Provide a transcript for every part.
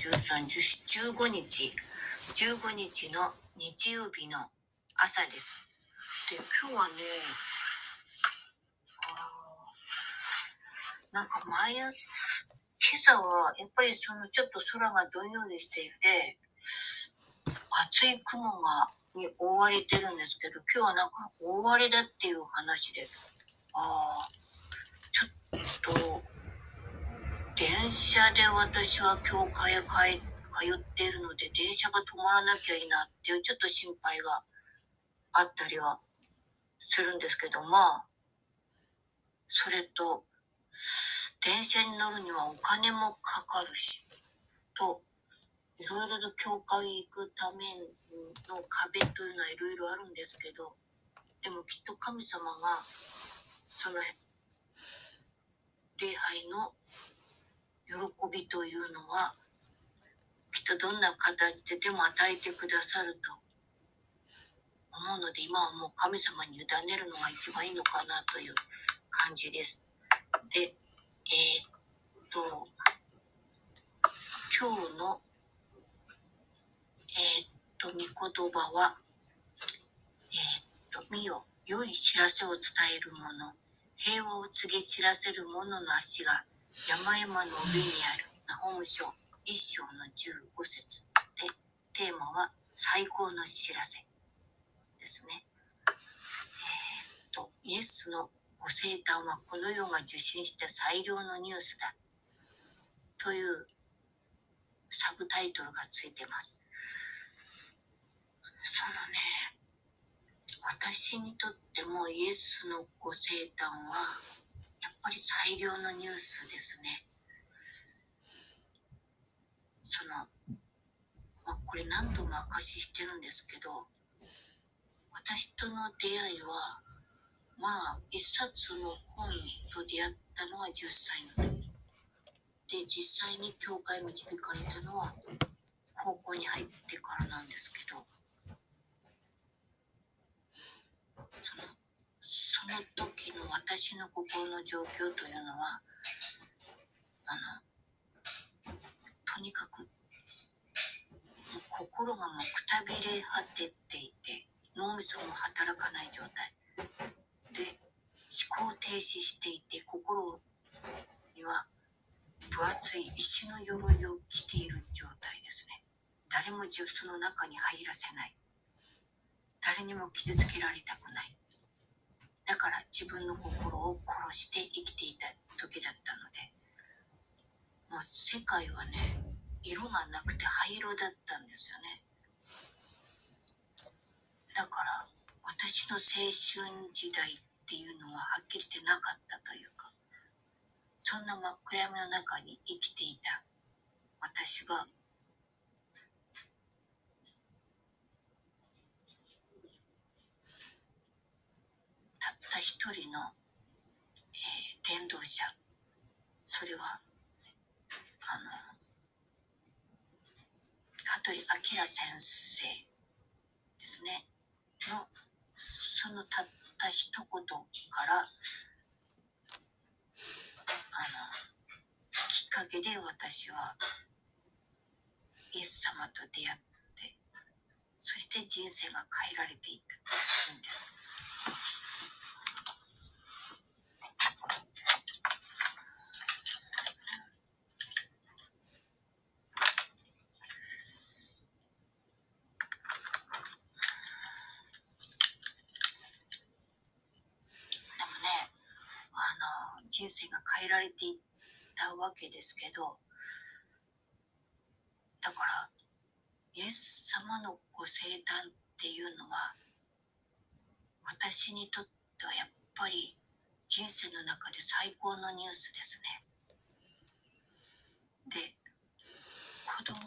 13、15日、15日の日曜日の朝です。で、今日はね、あなんか毎朝、今朝はやっぱりそのちょっと空がどんよりしていて、厚い雲がに覆われてるんですけど、今日はなんか覆われだっていう話で、ああ、ちょっと、電車で私は教会へ通っているので、電車が止まらなきゃいいなっていうちょっと心配があったりはするんですけど、まあ、それと、電車に乗るにはお金もかかるし、と、いろいろと教会へ行くための壁というのはいろいろあるんですけど、でもきっと神様が、その礼拝の喜びというのは、きっとどんな形ででも与えてくださると思うので、今はもう神様に委ねるのが一番いいのかなという感じです。で、えーっと、今日の、えーっと、御言葉は、えーっと、見よ、良い知らせを伝える者、平和を告げ知らせる者の足が山々の上にある。ナホム書一章の15節で、テーマは最高の知らせですね。えーっと、イエスのご生誕はこの世が受信した最良のニュースだ。というサブタイトルがついてます。そのね、私にとってもイエスのご生誕はぱり最良のニュースですね。その、まあ、これ何度も証ししてるんですけど、私との出会いは、まあ、一冊の本と出会ったのが10歳の時。で、実際に教会導かれたのは、高校に入ってからなんですけど、その、その私の心の状況というのは、あの、とにかく、心がもうくたびれ果てていて、脳みそも働かない状態。で、思考停止していて、心には分厚い石の鎧を着ている状態ですね。誰もその中に入らせない。誰にも傷つけられたくない。だから自分の心を殺して生きていた時だったので、もう世界はね、色がなくて灰色だったんですよね。だから私の青春時代っていうのははっきり言ってなかったというか、そんな真っ暗闇の中に生きていた私が、たった一人の、えー伝道者、それは、あの、羽鳥明先生ですね、の、そのたった一言から、あの、きっかけで私はイエス様と出会って、そして人生が変えられていったんです。でもね、あの、人生が変えられていったわけですけど、だから、イエス様のご生誕っていうのは、私にとってはやっぱり人生の中で最高のニュースですね。で、子供、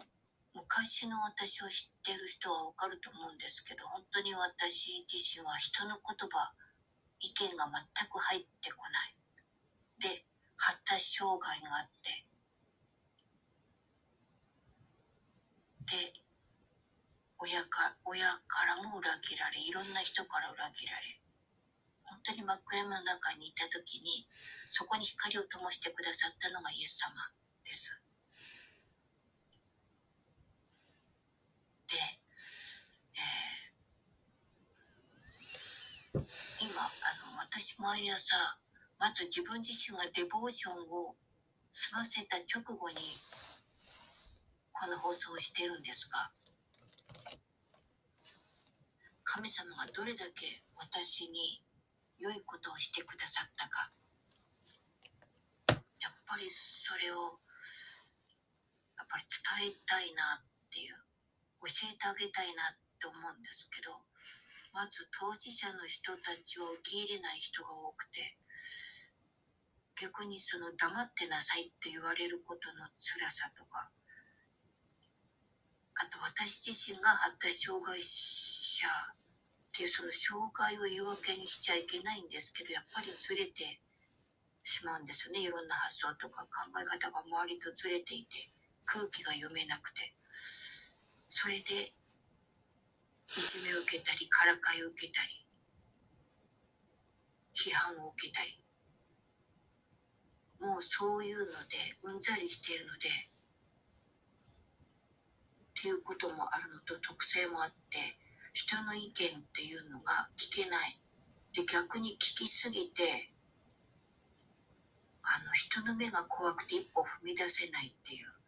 昔の私を知ってる人はわかると思うんですけど、本当に私自身は人の言葉、意見が全く入ってこない。で、発達障害があってで親か親からも裏切られいろんな人から裏切られ本当に真っ暗の中にいた時にそこに光を灯してくださったのがイエス様です。で、えー、今あの私毎朝まず自分自身がデボーションを済ませた直後にこの放送をしてるんですが神様がどれだけ私に良いことをしてくださったか。やっぱりそれをやっぱり伝えたいなっていう教えてあげたいなって思うんですけどまず当事者の人たちを受け入れない人が多くて逆にその黙ってなさいって言われることの辛さとかあと私自身が発達障害者っていうその障害を言い訳にしちゃいけないんですけどやっぱりずれてしまうんですよね。いろんな発想とか考え方が周りとずれていて空気が読めなくて。それでいじめを受けたりからかいを受けたり批判を受けたり。もうそういうのでうんざりしているのでっていうこともあるのと特性もあって人の意見っていうのが聞けない。で逆に聞きすぎてあの人の目が怖くて一歩踏み出せないっていう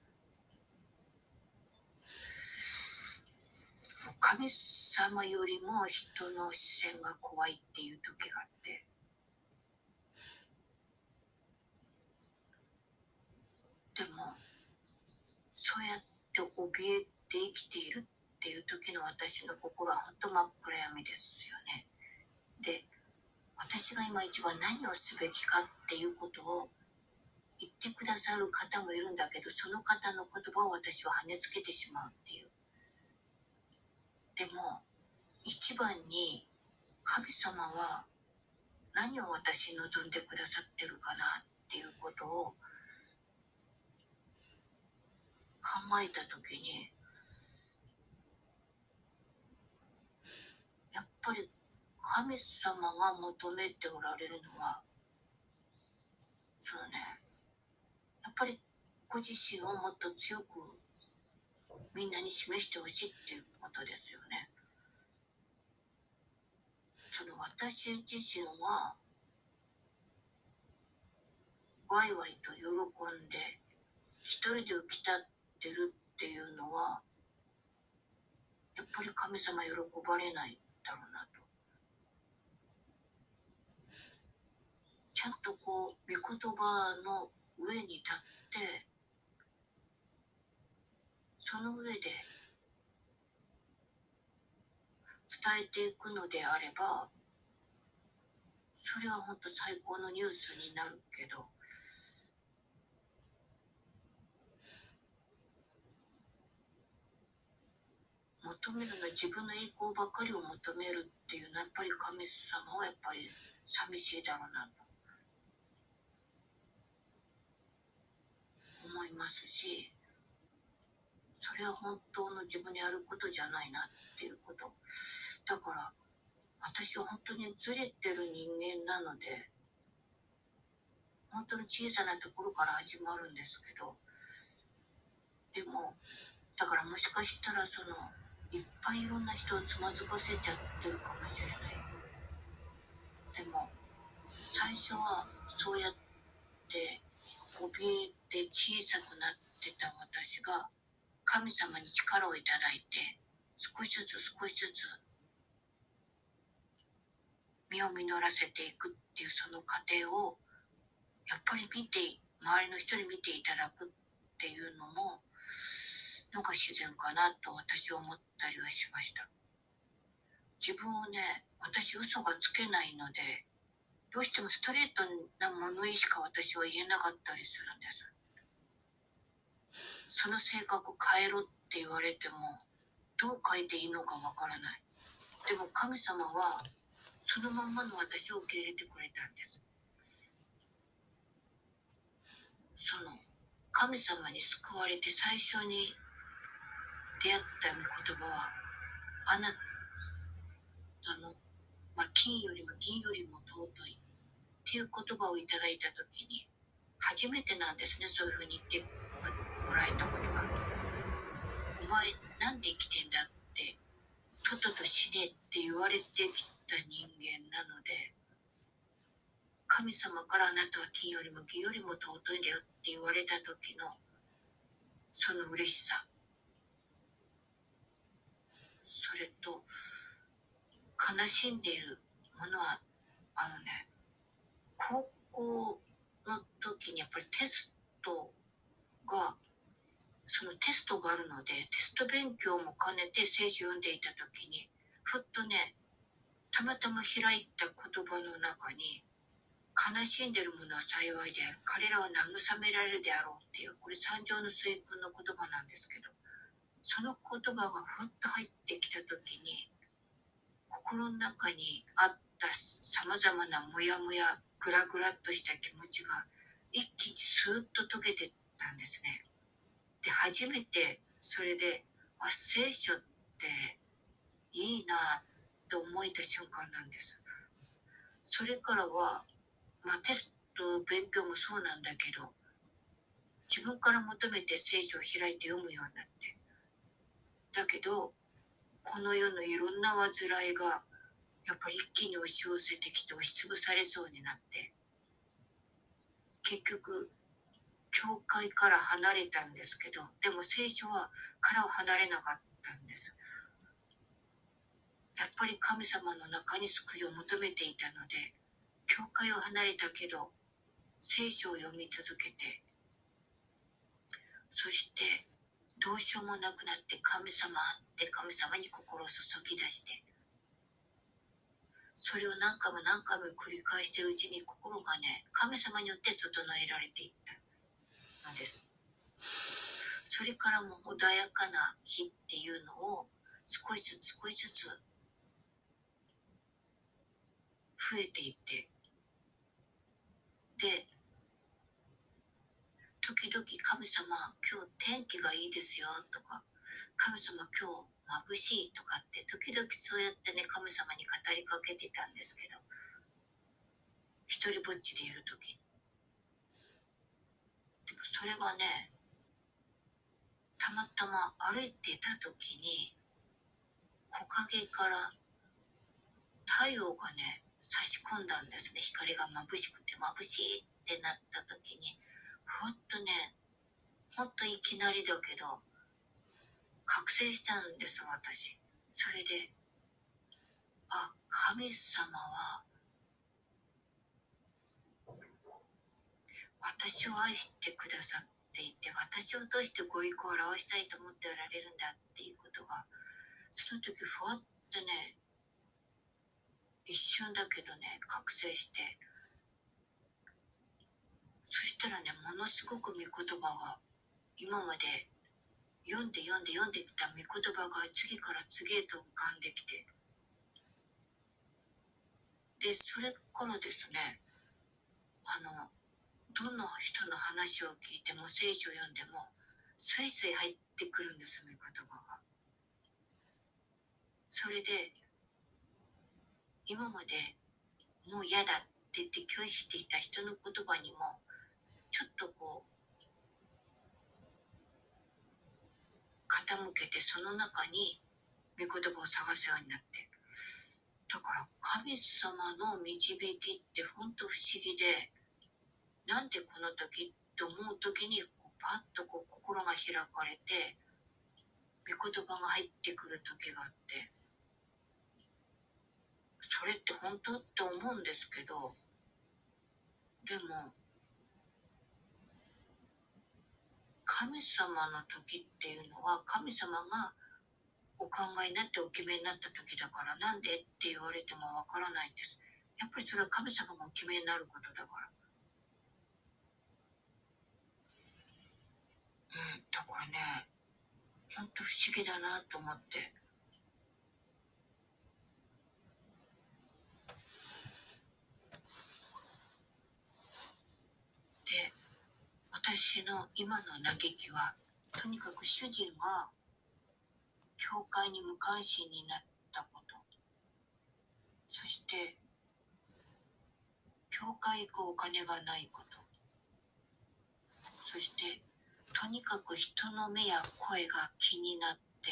神様よりも人の視線が怖いっていう時があって。でもそうやって怯えて生きているっていう時の私の心は本当真っ暗闇ですよね。で私が今一番何をすべきかっていうことを言ってくださる方もいるんだけどその方の言葉を私は跳ねつけてしまうっていうでも一番に神様は何を私に望んでくださってるかなっていうことを考えた時にやっぱり神様が求めておられるのはそのねやっぱりご自身をもっと強くみんなに示してほしいっていうことですよね。その私自身はワイワイと喜んで一人で浮き立ってるっていうのはやっぱり神様喜ばれないだろうなと。ちゃんとこう御言葉の上に立ってその上で伝えていくのであればそれは本当最高のニュースになるけど求めるのは自分の栄光ばっかりを求めるっていうのはやっぱり神様はやっぱり寂しいだろうなと思いますしそれは本当の自分にやることじゃないなっていうこと。だから私は本当にずれてる人間なので本当に小さなところから始まるんですけどでもだからもしかしたらそのいっぱいいろんな人をつまずかせちゃってるかもしれない。でも最初はそうやって怯えて小さくなってた私が神様に力をいただいて少しずつ少しずつ身を実らせていくっていうその過程をやっぱり見て周りの人に見ていただくっていうのものが自然かなと私は思ったりはしました。自分をね私嘘がつけないのでどうしてもストレートな物言いしか私は言えなかったりするんです。その性格変えろって言われてもどう変えていいのかわからない。でも神様はそのまんまの私を受け入れてくれたんです。その神様に救われて最初に出会った御言葉はあなたの、まあ、金よりも銀よりも尊いっていう言葉をいただいた時に初めてなんですねそういうふうに言ってもらえたことが。お前なんで生きてんだってとっとと死ねって言われてきた人間なので神様からあなたは金よりも銀よりも尊いんだよって言われた時のその嬉しさそれと悲しんでいるものはあのね高校の時にやっぱりテストがそのテストがあるのでテスト勉強も兼ねて聖書を読んでいた時にふっとねたまたま開いた言葉の中に悲しんでる者は幸いである。彼らは慰められるであろうっていうこれ三条の水君の言葉なんですけどその言葉がふっと入ってきた時に心の中にあったさまざまなモヤモヤグラグラっとした気持ちが一気にスーッと溶けてったんですね。で初めてそれであ聖書っていいなと思えた瞬間なんです。それからは、まあ、テスト勉強もそうなんだけど自分から求めて聖書を開いて読むようになってだけどこの世のいろんな煩いがやっぱり一気に押し寄せてきて押しつぶされそうになって結局教会から離れたんですけどでも聖書はからを離れなかったんです。やっぱり神様の中に救いを求めていたので教会を離れたけど聖書を読み続けてそしてどうしようもなくなって神様って神様に心を注ぎ出してそれを何回も何回も繰り返してるうちに心がね神様によって整えられていった。のです。それからも穏やかな日っていうのを少しずつ少しずつ増えていってで時々神様今日天気がいいですよとか。神様今日眩しいとかって時々そうやってね神様に語りかけてたんですけど。一人ぼっちでいる時。でもそれがねたまたま歩いてた時に木陰から太陽がね差し込んだんですね。光が眩しくて眩しいってなった時に。ほんとね、ほんといきなりだけど、覚醒したんです、私。それで、あ、神様は、私を愛してくださっていて、私を通してご意向を表したいと思っておられるんだっていうことが、その時ふわってね、一瞬だけどね、覚醒して、そしたらねものすごく御言葉が今まで読んで読んで読んできた御言葉が次から次へと浮かんできてでそれからですねあのどんな人の話を聞いても聖書を読んでもスイスイ入ってくるんです御言葉が。それで今までもう嫌だって言って拒否していた人の言葉にもちょっとこう傾けてその中に御言葉を探すようになって。だから神様の導きって本当不思議でなんでこの時って思う時にこうパッとこう心が開かれて御言葉が入ってくる時があって。それって本当って思うんですけどでも神様の時っていうのは神様がお考えになってお決めになった時だからなんでって言われてもわからないんです。やっぱりそれは神様がお決めになることだから。うん、だからね、ほんと不思議だなと思って。私の今の嘆きはとにかく主人が教会に無関心になったこと。そして教会行くお金がないこと。そしてとにかく人の目や声が気になって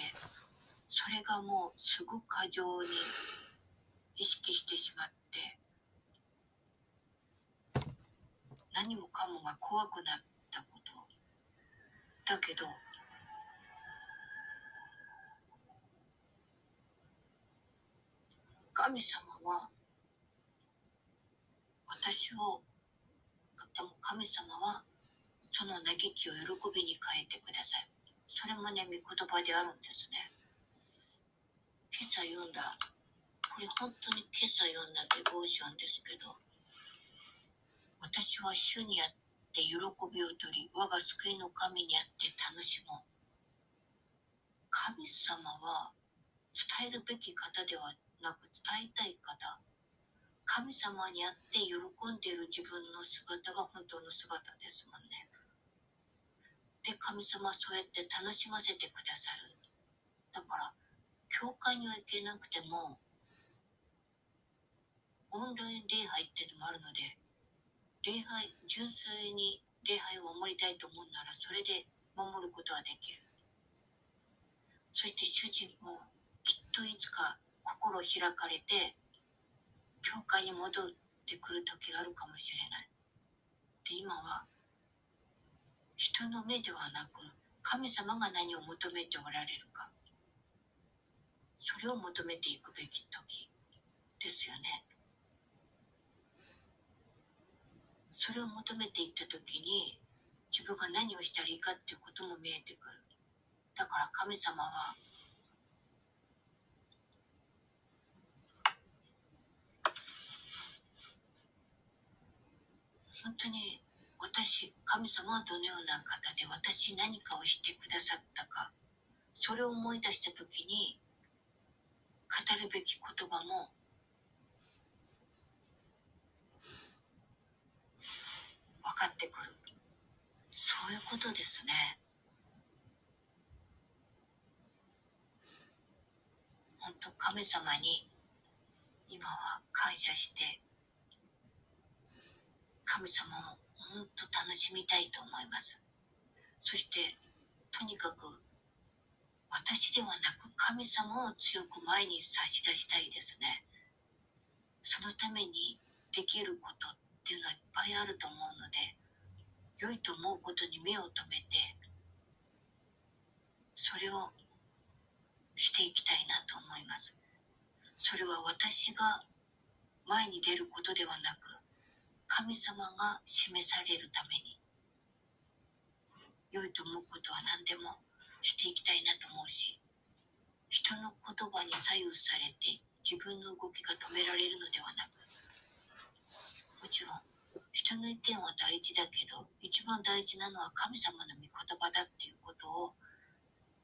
それがもうすぐ過剰に意識してしまって何もかもが怖くなったことだけど。神様は私を神様はその嘆きを喜びに変えてください。それもね御言葉であるんですね。今朝読んだこれ本当に今朝読んだデボーションですけど私は主にあって喜びを取り我が救いの神にあって楽しもう。神様は伝えるべき方ではなく伝えたい方。神様にあって喜んでいる自分の姿が本当の姿ですもんね。で神様はそうやって楽しませてくださる。だから教会には行けなくてもオンライン礼拝っていうのもあるので、礼拝、純粋に礼拝を守りたいと思うなら、それで守ることはできる。そして主人もきっといつか心開かれて、教会に戻ってくる時があるかもしれない。で、今は、人の目ではなく、神様が何を求めておられるか。それを求めていくべき時ですよね。それを求めていった時に自分が何をしたらいいかっていうことも見えてくる。だから神様は本当に私神様はどのような方で私何かをしてくださったかそれを思い出した時に語るべき言葉もかってくる。そういうことですね。本当神様に今は感謝して神様を本当楽しみたいと思います。そしてとにかく私ではなく神様を強く前に差し出したいですね。そのためにできることっていうのはいっぱいあると思うので良いと思うことに目を留めてそれをしていきたいなと思います。それは私が前に出ることではなく神様が示されるために良いと思うことは何でもしていきたいなと思うし人の言葉に左右されて自分の動きが止められるのではなくちろん人の意見は大事だけど一番大事なのは神様の御言葉だっていうことを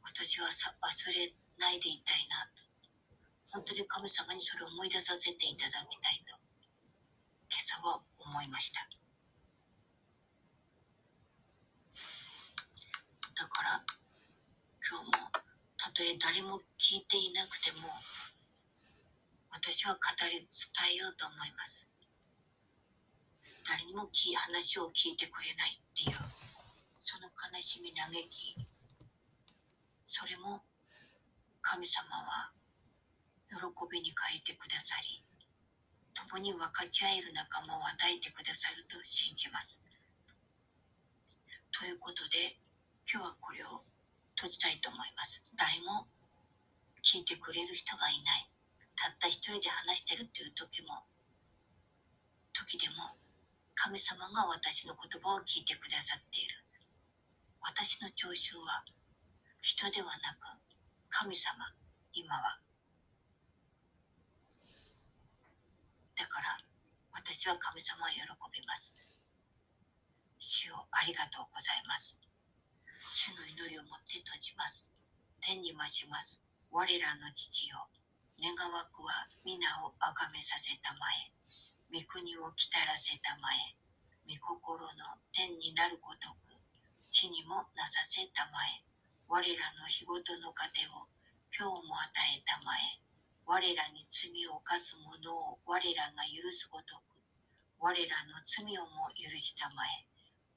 私はさ忘れないでいたいなと。本当に神様にそれを思い出させていただきたいと今朝は思いました。だから今日もたとえ誰も聞いていなくても私は語り伝えようと思います。誰にも話を聞いてくれないっていうその悲しみ嘆き。それも神様は喜びに変えてくださり共に分かち合える仲間を与えてくださると信じます。ということで今日はこれを閉じたいと思います。誰も聞いてくれる人がいない。たった一人で話してるっていう時も時でも神様が私の言葉を聞いてくださっている。私の聴衆は人ではなく神様、今は。だから私は神様を喜びます。主をありがとうございます。主の祈りを持って閉じます。天に増します。我らの父よ。願わくは皆をあがめさせたまえ。御国を来たらせたまえ、御心の天になるごとく、地にもなさせたまえ、我らの日ごとの糧を今日も与えたまえ、我らに罪を犯す者を我らが許すごとく、我らの罪をも許したまえ、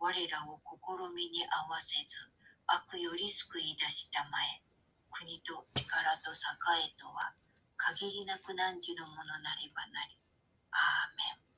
我らを試みに合わせず、悪より救い出したまえ、国と力と栄えとは、限りなく汝のものなればなり。Amén.